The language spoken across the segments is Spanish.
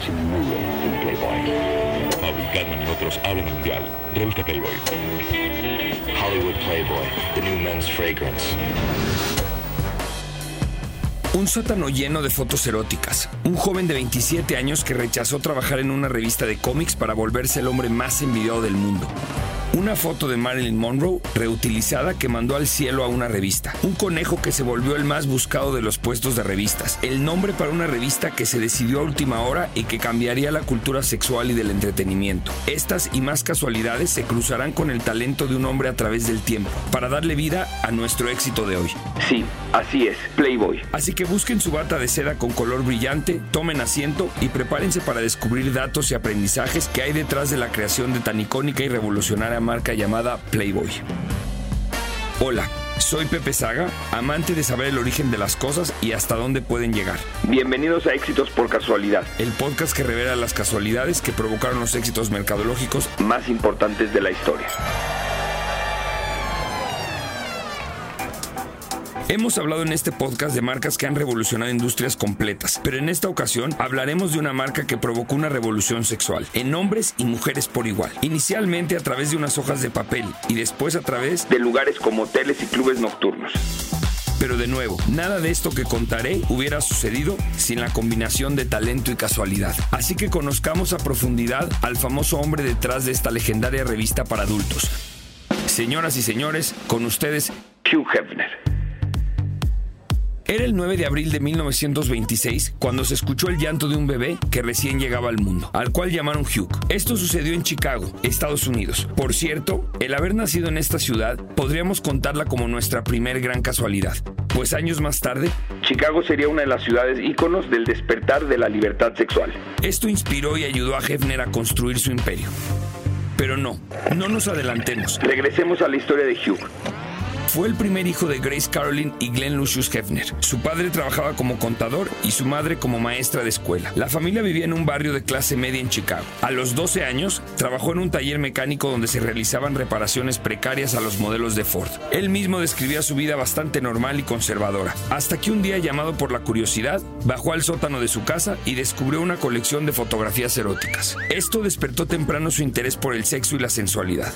Playboy. Bobby, Gatman y otros hablan mundial. Revista Playboy. Hollywood Playboy, the new men's fragrance. Un sótano lleno de fotos eróticas. Un joven de 27 años que rechazó trabajar en una revista de cómics para volverse el hombre más envidiado del mundo. Una foto de Marilyn Monroe reutilizada que mandó al cielo a una revista. Un conejo que se volvió el más buscado de los puestos de revistas. El nombre para una revista que se decidió a última hora y que cambiaría la cultura sexual y del entretenimiento. Estas y más casualidades se cruzarán con el talento de un hombre a través del tiempo para darle vida a nuestro éxito de hoy. Sí, así es, Playboy. Así que busquen su bata de seda con color brillante, tomen asiento y prepárense para descubrir datos y aprendizajes que hay detrás de la creación de tan icónica y revolucionaria marca llamada Playboy. Hola, soy Pepe Saga, amante de saber el origen de las cosas y hasta dónde pueden llegar. Bienvenidos a Éxitos por Casualidad, El podcast que revela las casualidades que provocaron los éxitos mercadológicos. más importantes de la historia. Hemos hablado en este podcast de marcas que han revolucionado industrias completas, pero en esta ocasión hablaremos de una marca que provocó una revolución sexual en hombres y mujeres por igual. Inicialmente a través de unas hojas de papel y después a través De lugares como hoteles y clubes nocturnos. Pero de nuevo, nada de esto que contaré hubiera sucedido sin la combinación de talento y casualidad. Así que conozcamos a profundidad al famoso hombre detrás de esta legendaria revista para adultos. Señoras y señores, con ustedes, Hugh Hefner. Era el 9 de abril de 1926 cuando se escuchó el llanto de un bebé que recién llegaba al mundo, al cual llamaron Hugh. Esto sucedió en Chicago, Estados Unidos. Por cierto, el haber nacido en esta ciudad podríamos contarla como nuestra primer gran casualidad, pues años más tarde Chicago sería una de las ciudades íconos del despertar de la libertad sexual. Esto inspiró y ayudó a Hefner a construir su imperio. Pero no, no nos adelantemos. Regresemos a la historia de Hugh. Fue el primer hijo de Grace Caroline y Glenn Lucius Hefner. Su padre trabajaba como contador y su madre como maestra de escuela. La familia vivía en un barrio de clase media en Chicago. A los 12 años, trabajó en un taller mecánico donde se realizaban reparaciones precarias a los modelos de Ford. Él mismo describía su vida bastante normal y conservadora. Hasta que un día, llamado por la curiosidad, bajó al sótano de su casa y descubrió una colección de fotografías eróticas. Esto despertó temprano su interés por el sexo y la sensualidad.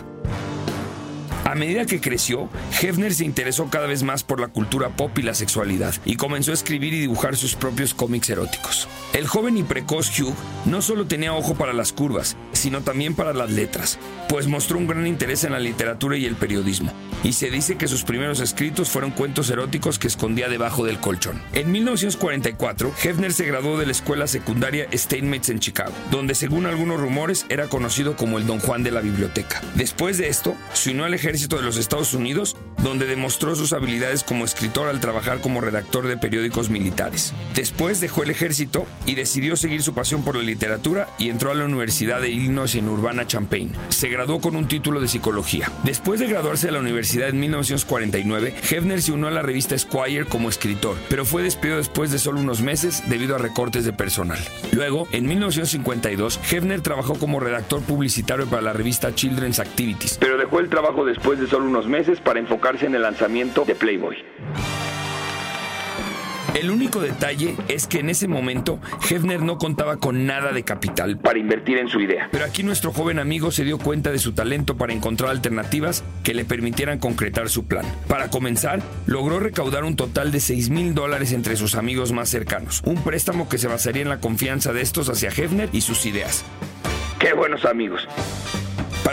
A medida que creció, Hefner se interesó cada vez más por la cultura pop y la sexualidad y comenzó a escribir y dibujar sus propios cómics eróticos. El joven y precoz Hugh no solo tenía ojo para las curvas, sino también para las letras, pues mostró un gran interés en la literatura y el periodismo, y se dice que sus primeros escritos fueron cuentos eróticos que escondía debajo del colchón. En 1944, Hefner se graduó de la escuela secundaria Steinmetz en Chicago, donde según algunos rumores era conocido como el Don Juan de la biblioteca. Después de esto, se unió al ejército de los Estados Unidos, donde demostró sus habilidades como escritor al trabajar como redactor de periódicos militares. Después dejó el ejército y decidió seguir su pasión por la literatura y entró a la Universidad de Illinois en Urbana-Champaign. Se graduó con un título de psicología. Después de graduarse de la universidad en 1949, Hefner se unió a la revista Esquire como escritor, pero fue despedido después de solo unos meses debido a recortes de personal. Luego, en 1952, Hefner trabajó como redactor publicitario para la revista Children's Activities, Pero dejó el trabajo después de solo unos meses para enfocarse en el lanzamiento de Playboy. El único detalle es que en ese momento Hefner no contaba con nada de capital. Para invertir en su idea. Pero aquí nuestro joven amigo se dio cuenta de su talento para encontrar alternativas que le permitieran concretar su plan. Para comenzar, logró recaudar un total de 6 mil dólares entre sus amigos más cercanos, un préstamo que se basaría en la confianza de estos hacia Hefner y sus ideas. ¡Qué buenos amigos!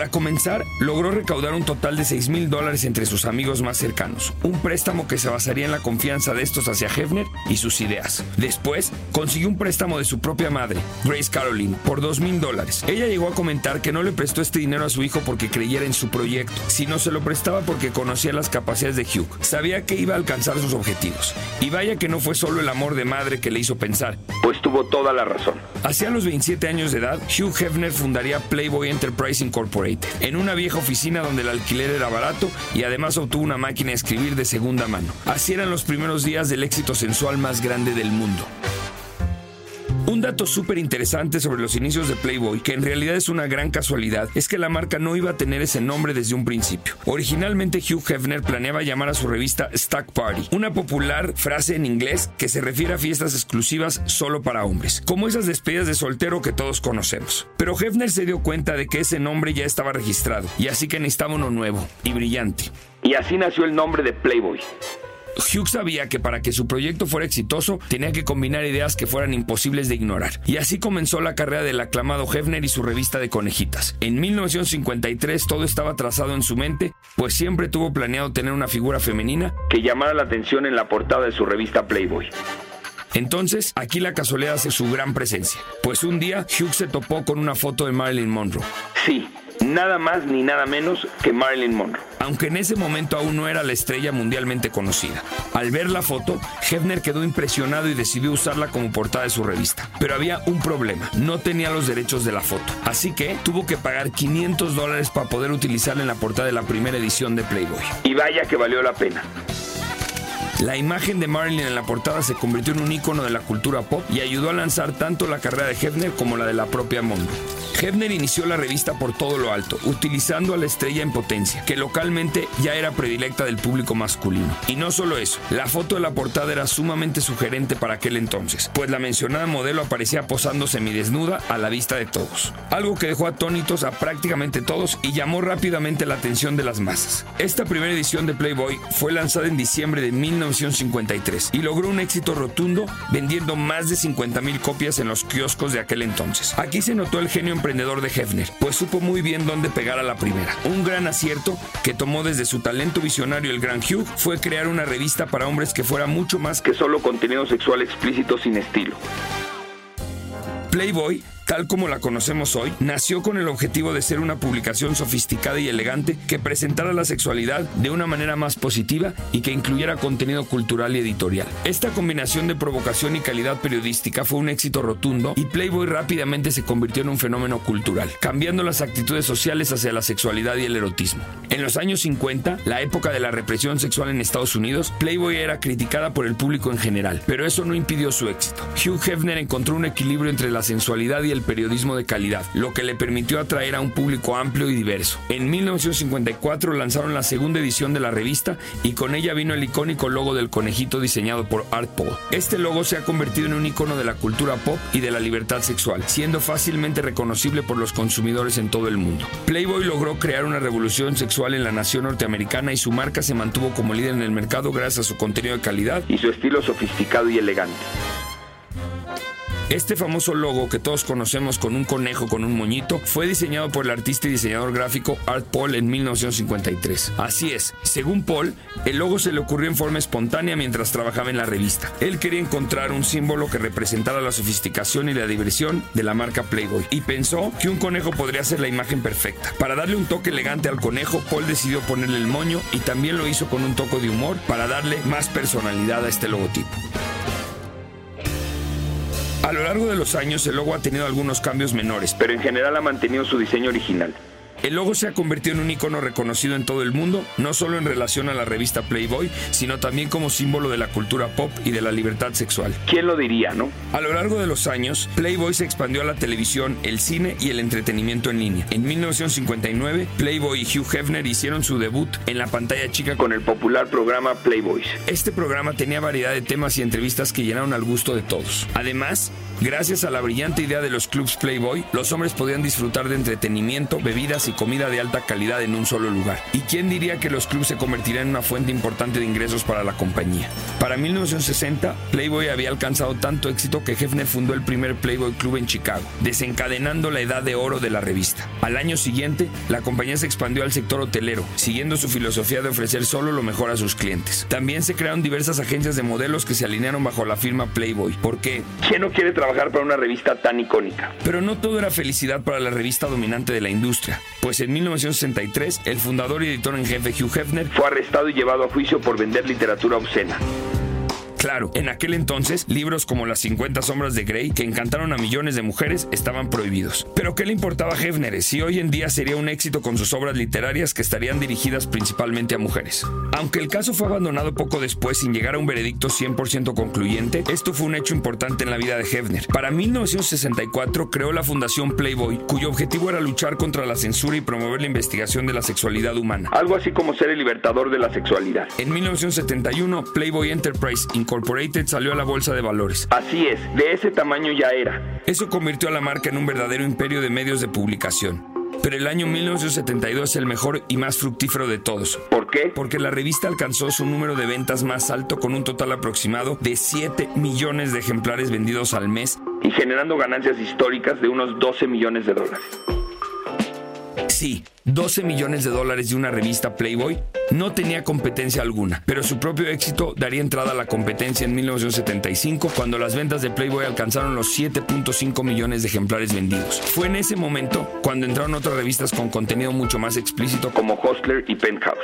Para comenzar, logró recaudar un total de 6 mil dólares entre sus amigos más cercanos, un préstamo que se basaría en la confianza de estos hacia Hefner y sus ideas. Después, consiguió un préstamo de su propia madre, Grace Caroline, por 2 mil dólares. Ella llegó a comentar que no le prestó este dinero a su hijo porque creyera en su proyecto, sino se lo prestaba porque conocía las capacidades de Hugh. Sabía que iba a alcanzar sus objetivos. Y vaya que no fue solo el amor de madre que le hizo pensar. Pues tuvo toda la razón. Hacia los 27 años de edad, Hugh Hefner fundaría Playboy Enterprise Incorporated, en una vieja oficina donde el alquiler era barato y además obtuvo una máquina de escribir de segunda mano. Así eran los primeros días del éxito sensual más grande del mundo. Un dato súper interesante sobre los inicios de Playboy, que en realidad es una gran casualidad, es que la marca no iba a tener ese nombre desde un principio. Originalmente Hugh Hefner planeaba llamar a su revista Stack Party, una popular frase en inglés que se refiere a fiestas exclusivas solo para hombres, como esas despedidas de soltero que todos conocemos. Pero Hefner se dio cuenta de que ese nombre ya estaba registrado, y así que necesitaba uno nuevo y brillante. Y así nació el nombre de Playboy. Hugh sabía que para que su proyecto fuera exitoso tenía que combinar ideas que fueran imposibles de ignorar. Y así comenzó la carrera del aclamado Hefner y su revista de conejitas. En 1953 todo estaba trazado en su mente, pues siempre tuvo planeado tener una figura femenina que llamara la atención en la portada de su revista Playboy. Entonces, aquí la casualidad hace su gran presencia, pues un día Hugh se topó con una foto de Marilyn Monroe. Sí, nada más ni nada menos que Marilyn Monroe. Aunque en ese momento aún no era la estrella mundialmente conocida. Al ver la foto, Hefner quedó impresionado y decidió usarla como portada de su revista. Pero había un problema, no tenía los derechos de la foto. Así que tuvo que pagar 500 dólares para poder utilizarla en la portada de la primera edición de Playboy. Y vaya que valió la pena. La imagen de Marilyn en la portada se convirtió en un icono de la cultura pop y ayudó a lanzar tanto la carrera de Hefner como la de la propia Monroe. Hefner inició la revista por todo lo alto, utilizando a la estrella en potencia, que localmente ya era predilecta del público masculino. Y no solo eso, la foto de la portada era sumamente sugerente para aquel entonces, pues la mencionada modelo aparecía posando semidesnuda a la vista de todos. Algo que dejó atónitos a prácticamente todos y llamó rápidamente la atención de las masas. Esta primera edición de Playboy fue lanzada en diciembre de 1953 y logró un éxito rotundo vendiendo más de 50.000 copias en los kioscos de aquel entonces. Aquí se notó el genio emprendedor de Hefner, pues supo muy bien dónde pegar a la primera. Un gran acierto que tomó desde su talento visionario el gran Hugh fue crear una revista para hombres que fuera mucho más que solo contenido sexual explícito sin estilo. Playboy tal como la conocemos hoy, nació con el objetivo de ser una publicación sofisticada y elegante que presentara la sexualidad de una manera más positiva y que incluyera contenido cultural y editorial. Esta combinación de provocación y calidad periodística fue un éxito rotundo y Playboy rápidamente se convirtió en un fenómeno cultural, cambiando las actitudes sociales hacia la sexualidad y el erotismo. En los años 50, la época de la represión sexual en Estados Unidos, Playboy era criticada por el público en general, pero eso no impidió su éxito. Hugh Hefner encontró un equilibrio entre la sensualidad y el periodismo de calidad, lo que le permitió atraer a un público amplio y diverso. En 1954 lanzaron la segunda edición de la revista y con ella vino el icónico logo del conejito diseñado por Art Paul. Este logo se ha convertido en un icono de la cultura pop y de la libertad sexual, siendo fácilmente reconocible por los consumidores en todo el mundo. Playboy logró crear una revolución sexual en la nación norteamericana y su marca se mantuvo como líder en el mercado gracias a su contenido de calidad y su estilo sofisticado y elegante. Este famoso logo que todos conocemos con un conejo con un moñito fue diseñado por el artista y diseñador gráfico Art Paul en 1953. Así es, según Paul, el logo se le ocurrió en forma espontánea mientras trabajaba en la revista. Él quería encontrar un símbolo que representara la sofisticación y la diversión de la marca Playboy y pensó que un conejo podría ser la imagen perfecta. Para darle un toque elegante al conejo, Paul decidió ponerle el moño y también lo hizo con un toque de humor para darle más personalidad a este logotipo. A lo largo de los años el logo ha tenido algunos cambios menores, pero en general ha mantenido su diseño original. El logo se ha convertido en un icono reconocido en todo el mundo, no solo en relación a la revista Playboy, sino también como símbolo de la cultura pop y de la libertad sexual. ¿Quién lo diría, no? A lo largo de los años, Playboy se expandió a la televisión, el cine y el entretenimiento en línea. En 1959, Playboy y Hugh Hefner hicieron su debut en la pantalla chica con el popular programa Playboys. Este programa tenía variedad de temas y entrevistas que llenaron al gusto de todos. Además, Gracias a la brillante idea de los clubs Playboy, los hombres podían disfrutar de entretenimiento, bebidas y comida de alta calidad en un solo lugar. ¿Y quién diría que los clubs se convertirían en una fuente importante de ingresos para la compañía? Para 1960, Playboy había alcanzado tanto éxito que Hefner fundó el primer Playboy Club en Chicago, desencadenando la edad de oro de la revista. Al año siguiente, la compañía se expandió al sector hotelero, siguiendo su filosofía de ofrecer solo lo mejor a sus clientes. También se crearon diversas agencias de modelos que se alinearon bajo la firma Playboy. ¿Por qué? ¿Quién no quiere trabajar para una revista tan icónica. Pero no todo era felicidad para la revista dominante de la industria, pues en 1963 el fundador y editor en jefe Hugh Hefner fue arrestado y llevado a juicio por vender literatura obscena. Claro, en aquel entonces, libros como Las 50 sombras de Grey, que encantaron a millones de mujeres, estaban prohibidos. Pero ¿qué le importaba a Hefner si hoy en día sería un éxito con sus obras literarias que estarían dirigidas principalmente a mujeres? Aunque el caso fue abandonado poco después sin llegar a un veredicto 100% concluyente, esto fue un hecho importante en la vida de Hefner. Para 1964 creó la Fundación Playboy, cuyo objetivo era luchar contra la censura y promover la investigación de la sexualidad humana. Algo así como ser el libertador de la sexualidad. En 1971, Playboy Enterprise Incorporated salió a la bolsa de valores. Así es, de ese tamaño ya era. Eso convirtió a la marca en un verdadero imperio de medios de publicación. Pero el año 1972 es el mejor y más fructífero de todos. ¿Por qué? Porque la revista alcanzó su número de ventas más alto con un total aproximado de 7 millones de ejemplares vendidos al mes. Y generando ganancias históricas de unos 12 millones de dólares. Sí, 12 millones de dólares de una revista Playboy no tenía competencia alguna, pero su propio éxito daría entrada a la competencia en 1975 cuando las ventas de Playboy alcanzaron los 7.5 millones de ejemplares vendidos. Fue en ese momento cuando entraron otras revistas con contenido mucho más explícito como Hostler y Penthouse.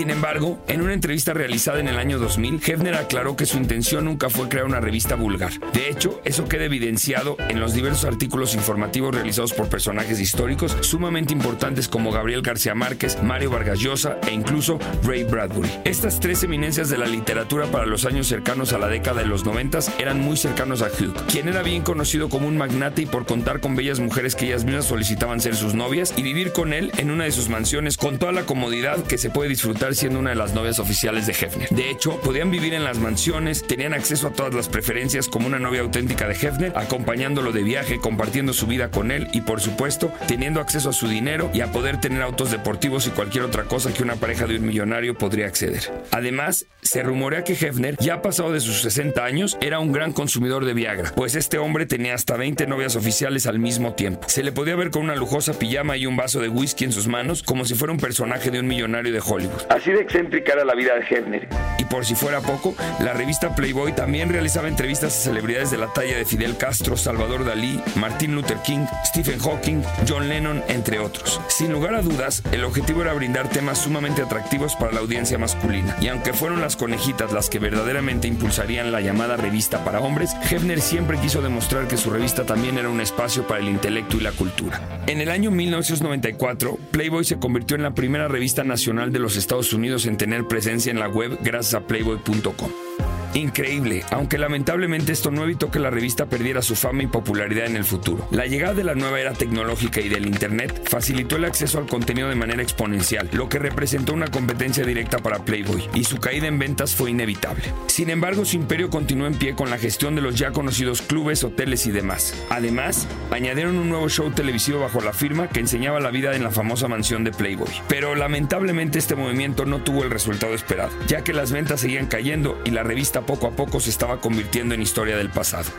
Sin embargo, en una entrevista realizada en el año 2000, Hefner aclaró que su intención nunca fue crear una revista vulgar. De hecho, eso queda evidenciado en los diversos artículos informativos realizados por personajes históricos sumamente importantes como Gabriel García Márquez, Mario Vargas Llosa e incluso Ray Bradbury. Estas tres eminencias de la literatura para los años cercanos a la década de los 90 eran muy cercanos a Hugh, quien era bien conocido como un magnate y por contar con bellas mujeres que ellas mismas solicitaban ser sus novias y vivir con él en una de sus mansiones con toda la comodidad que se puede disfrutar siendo una de las novias oficiales de Hefner. De hecho, podían vivir en las mansiones, tenían acceso a todas las preferencias como una novia auténtica de Hefner, acompañándolo de viaje, compartiendo su vida con él y por supuesto teniendo acceso a su dinero y a poder tener autos deportivos y cualquier otra cosa que una pareja de un millonario podría acceder. Además, se rumorea que Hefner, ya pasado de sus 60 años, era un gran consumidor de Viagra, pues este hombre tenía hasta 20 novias oficiales al mismo tiempo. Se le podía ver con una lujosa pijama y un vaso de whisky en sus manos como si fuera un personaje de un millonario de Hollywood. Así de excéntrica era la vida de Hefner. Por si fuera poco, la revista Playboy también realizaba entrevistas a celebridades de la talla de Fidel Castro, Salvador Dalí, Martin Luther King, Stephen Hawking, John Lennon, entre otros. Sin lugar a dudas, el objetivo era brindar temas sumamente atractivos para la audiencia masculina. Y aunque fueron las conejitas las que verdaderamente impulsarían la llamada revista para hombres, Hefner siempre quiso demostrar que su revista también era un espacio para el intelecto y la cultura. En el año 1994, Playboy se convirtió en la primera revista nacional de los Estados Unidos en tener presencia en la web gracias a playboy.com. Increíble, aunque lamentablemente esto no evitó que la revista perdiera su fama y popularidad en el futuro. La llegada de la nueva era tecnológica y del Internet facilitó el acceso al contenido de manera exponencial, lo que representó una competencia directa para Playboy, y su caída en ventas fue inevitable. Sin embargo, su imperio continuó en pie con la gestión de los ya conocidos clubes, hoteles y demás. Además, añadieron un nuevo show televisivo bajo la firma que enseñaba la vida en la famosa mansión de Playboy. Pero lamentablemente este movimiento no tuvo el resultado esperado, ya que las ventas seguían cayendo y la revista poco a poco se estaba convirtiendo en historia del pasado.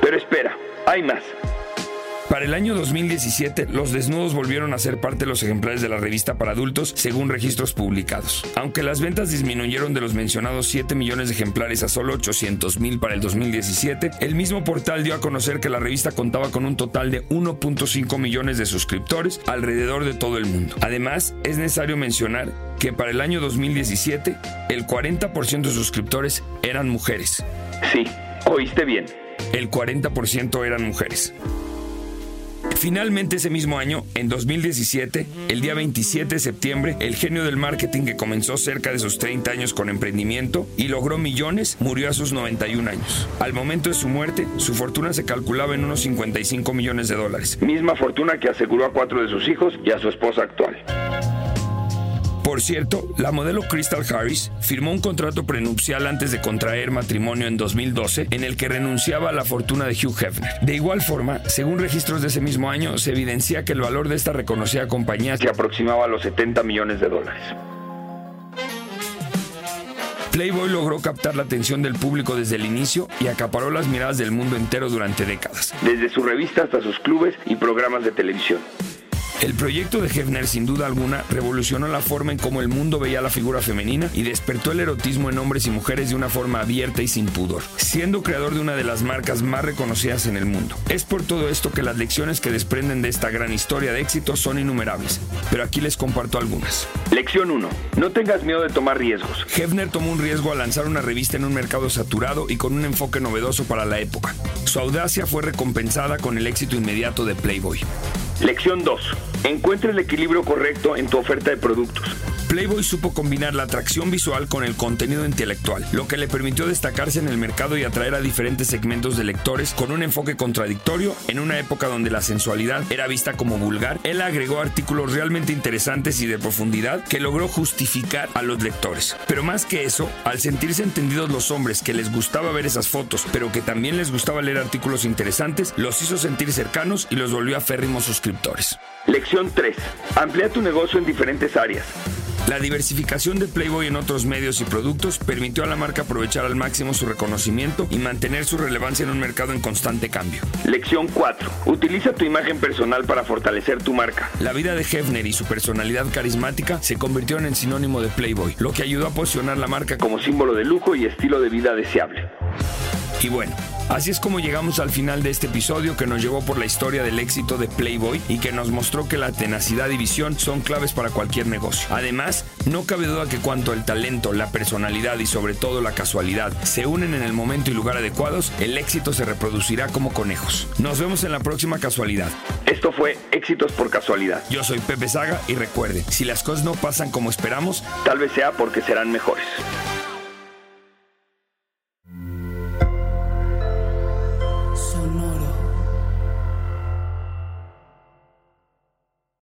Pero espera, hay más. Para el año 2017, los desnudos volvieron a ser parte de los ejemplares de la revista para adultos, según registros publicados. Aunque las ventas disminuyeron de los mencionados 7 millones de ejemplares a solo 800 mil para el 2017, el mismo portal dio a conocer que la revista contaba con un total de 1.5 millones de suscriptores alrededor de todo el mundo. Además, es necesario mencionar que para el año 2017, el 40% de suscriptores eran mujeres. Sí, oíste bien. El 40% eran mujeres. Finalmente ese mismo año, en 2017, el día 27 de septiembre, el genio del marketing que comenzó cerca de sus 30 años con emprendimiento y logró millones, murió a sus 91 años. Al momento de su muerte, su fortuna se calculaba en unos 55 millones de dólares. Misma fortuna que aseguró a cuatro de sus hijos y a su esposa actual. Por cierto, la modelo Crystal Harris firmó un contrato prenupcial antes de contraer matrimonio en 2012 en el que renunciaba a la fortuna de Hugh Hefner. De igual forma, según registros de ese mismo año, se evidencia que el valor de esta reconocida compañía se aproximaba a los 70 millones de dólares. Playboy logró captar la atención del público desde el inicio y acaparó las miradas del mundo entero durante décadas. Desde su revista hasta sus clubes y programas de televisión. El proyecto de Hefner, sin duda alguna, revolucionó la forma en cómo el mundo veía la figura femenina y despertó el erotismo en hombres y mujeres de una forma abierta y sin pudor, siendo creador de una de las marcas más reconocidas en el mundo. Es por todo esto que las lecciones que desprenden de esta gran historia de éxito son innumerables, pero aquí les comparto algunas. Lección 1. No tengas miedo de tomar riesgos. Hefner tomó un riesgo al lanzar una revista en un mercado saturado y con un enfoque novedoso para la época. Su audacia fue recompensada con el éxito inmediato de Playboy. Lección 2. Encuentra el equilibrio correcto en tu oferta de productos. Playboy supo combinar la atracción visual con el contenido intelectual, lo que le permitió destacarse en el mercado y atraer a diferentes segmentos de lectores con un enfoque contradictorio en una época donde la sensualidad era vista como vulgar. Él agregó artículos realmente interesantes y de profundidad que logró justificar a los lectores. Pero más que eso, al sentirse entendidos los hombres que les gustaba ver esas fotos, pero que también les gustaba leer artículos interesantes, los hizo sentir cercanos y los volvió a férrimos suscriptores. Lección 3. Amplía tu negocio en diferentes áreas. La diversificación de Playboy en otros medios y productos permitió a la marca aprovechar al máximo su reconocimiento y mantener su relevancia en un mercado en constante cambio. Lección 4. Utiliza tu imagen personal para fortalecer tu marca. La vida de Hefner y su personalidad carismática se convirtieron en sinónimo de Playboy, lo que ayudó a posicionar la marca como símbolo de lujo y estilo de vida deseable. Y bueno, Así es como llegamos al final de este episodio que nos llevó por la historia del éxito de Playboy y que nos mostró que la tenacidad y visión son claves para cualquier negocio. Además, no cabe duda que cuando el talento, la personalidad y sobre todo la casualidad se unen en el momento y lugar adecuados, el éxito se reproducirá como conejos. Nos vemos en la próxima casualidad. Esto fue Éxitos por Casualidad. Yo soy Pepe Saga y recuerde, si las cosas no pasan como esperamos, tal vez sea porque serán mejores.